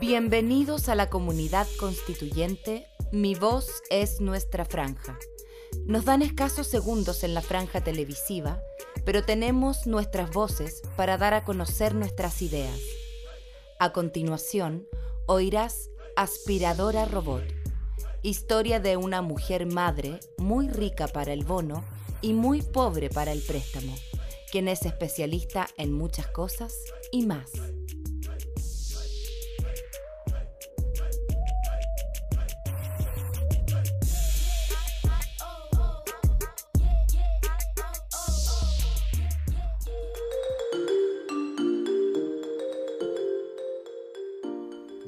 Bienvenidos a la comunidad constituyente Mi voz es nuestra franja. Nos dan escasos segundos en la franja televisiva, pero tenemos nuestras voces para dar a conocer nuestras ideas. A continuación, oirás Aspiradora Robot, historia de una mujer madre muy rica para el bono y muy pobre para el préstamo, quien es especialista en muchas cosas y más.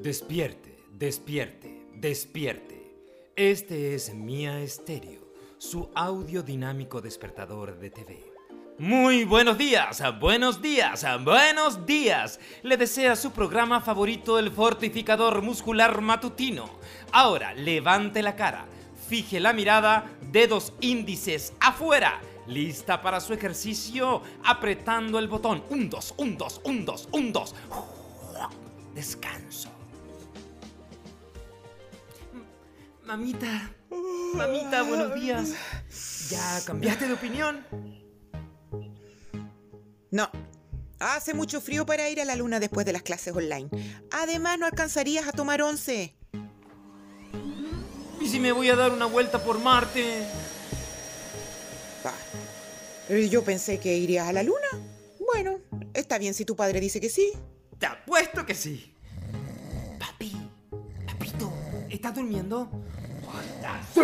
Despierte, despierte, despierte. Este es Mía Estéreo, su audio dinámico despertador de TV. Muy buenos días, buenos días, buenos días. Le desea su programa favorito, el fortificador muscular matutino. Ahora, levante la cara, fije la mirada, dedos índices afuera. Lista para su ejercicio, apretando el botón. Un, dos, un, dos, un, dos, un, dos. Descanso. Mamita, mamita, buenos días. ¿Ya cambiaste de opinión? No. Hace mucho frío para ir a la luna después de las clases online. Además, no alcanzarías a tomar once. ¿Y si me voy a dar una vuelta por Marte? Ah, yo pensé que irías a la luna. Bueno, está bien si tu padre dice que sí. Te apuesto que sí. Papi, papito, ¿estás durmiendo? ¡Sí!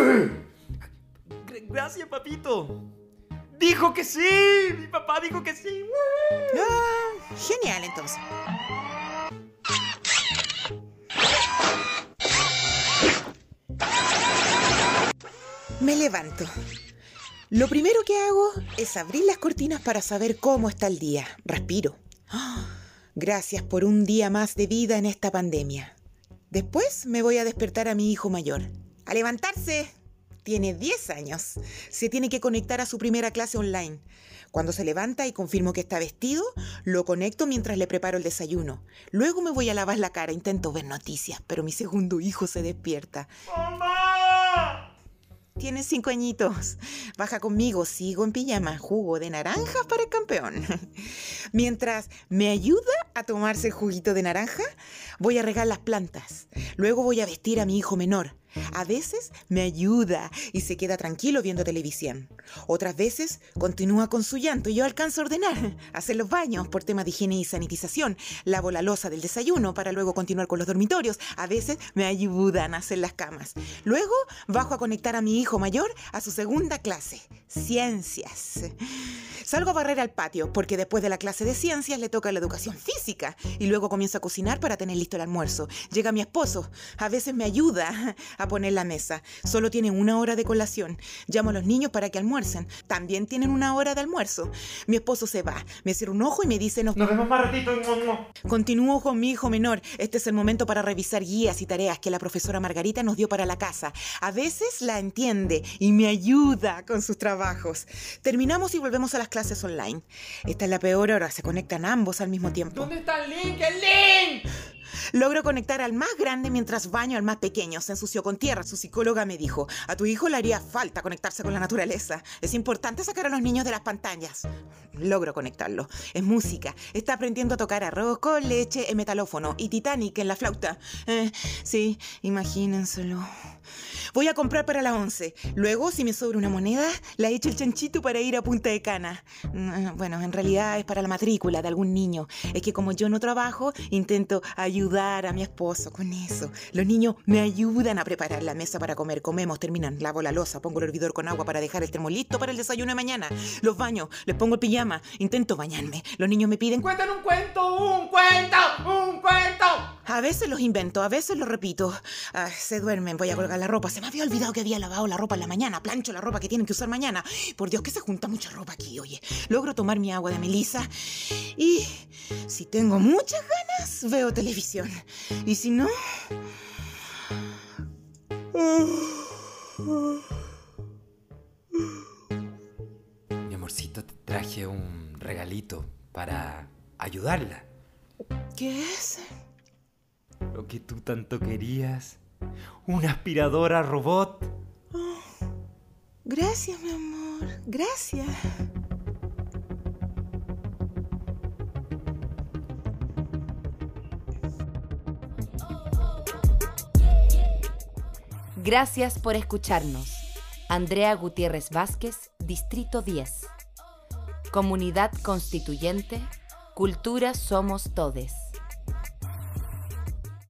Gracias, papito. Dijo que sí. Mi papá dijo que sí. Ah, genial, entonces. Me levanto. Lo primero que hago es abrir las cortinas para saber cómo está el día. Respiro. Gracias por un día más de vida en esta pandemia. Después me voy a despertar a mi hijo mayor. A levantarse. Tiene 10 años. Se tiene que conectar a su primera clase online. Cuando se levanta y confirmo que está vestido, lo conecto mientras le preparo el desayuno. Luego me voy a lavar la cara, intento ver noticias, pero mi segundo hijo se despierta. ¡Mamá! Tiene cinco añitos. Baja conmigo, sigo en pijama, jugo de naranja para el campeón. Mientras me ayuda a tomarse el juguito de naranja, voy a regar las plantas. Luego voy a vestir a mi hijo menor. A veces me ayuda y se queda tranquilo viendo televisión. Otras veces continúa con su llanto y yo alcanzo a ordenar, hacer los baños por tema de higiene y sanitización, lavo la losa del desayuno para luego continuar con los dormitorios. A veces me ayudan a hacer las camas. Luego bajo a conectar a mi hijo mayor a su segunda clase, ciencias. Salgo a barrer al patio porque después de la clase de ciencias le toca la educación física y luego comienzo a cocinar para tener listo el almuerzo. Llega mi esposo, a veces me ayuda a poner la mesa. Solo tiene una hora de colación. Llamo a los niños para que almuercen. También tienen una hora de almuerzo. Mi esposo se va, me cierra un ojo y me dice... Nos, vemos más ratito. Continúo con mi hijo menor. Este es el momento para revisar guías y tareas que la profesora Margarita nos dio para la casa. A veces la entiende y me ayuda con sus trabajos. Terminamos y volvemos a las clases online. Esta es la peor hora, se conectan ambos al mismo tiempo. ¿Dónde está el link? ¡El link! Logro conectar al más grande mientras baño al más pequeño. Se ensució con tierra. Su psicóloga me dijo, a tu hijo le haría falta conectarse con la naturaleza. Es importante sacar a los niños de las pantallas. Logro conectarlo. Es música. Está aprendiendo a tocar arroz con leche en metalófono y Titanic en la flauta. Eh, sí, imagínenselo. Voy a comprar para la once. Luego, si me sobra una moneda, la echo el chanchito para ir a Punta de Cana. Mm, bueno, en realidad es para la matrícula de algún niño. Es que como yo no trabajo, intento ayudar a mi esposo con eso. Los niños me ayudan a preparar la mesa para comer. Comemos, terminan, lavo la losa, pongo el hervidor con agua para dejar el termo para el desayuno de mañana. Los baño, les pongo el pijama, intento bañarme. Los niños me piden... ¡Cuéntanos un cuento! ¡Un cuento! A veces los invento, a veces los repito. Ah, se duermen, voy a colgar la ropa. Se me había olvidado que había lavado la ropa en la mañana. Plancho la ropa que tienen que usar mañana. Por Dios, que se junta mucha ropa aquí, oye. Logro tomar mi agua de melisa y si tengo muchas ganas, veo televisión. Y si no... Mi amorcito, te traje un regalito para ayudarla. ¿Qué es? Lo que tú tanto querías. Una aspiradora robot. Gracias, mi amor. Gracias. Gracias por escucharnos. Andrea Gutiérrez Vázquez, Distrito 10. Comunidad Constituyente, Cultura Somos Todes.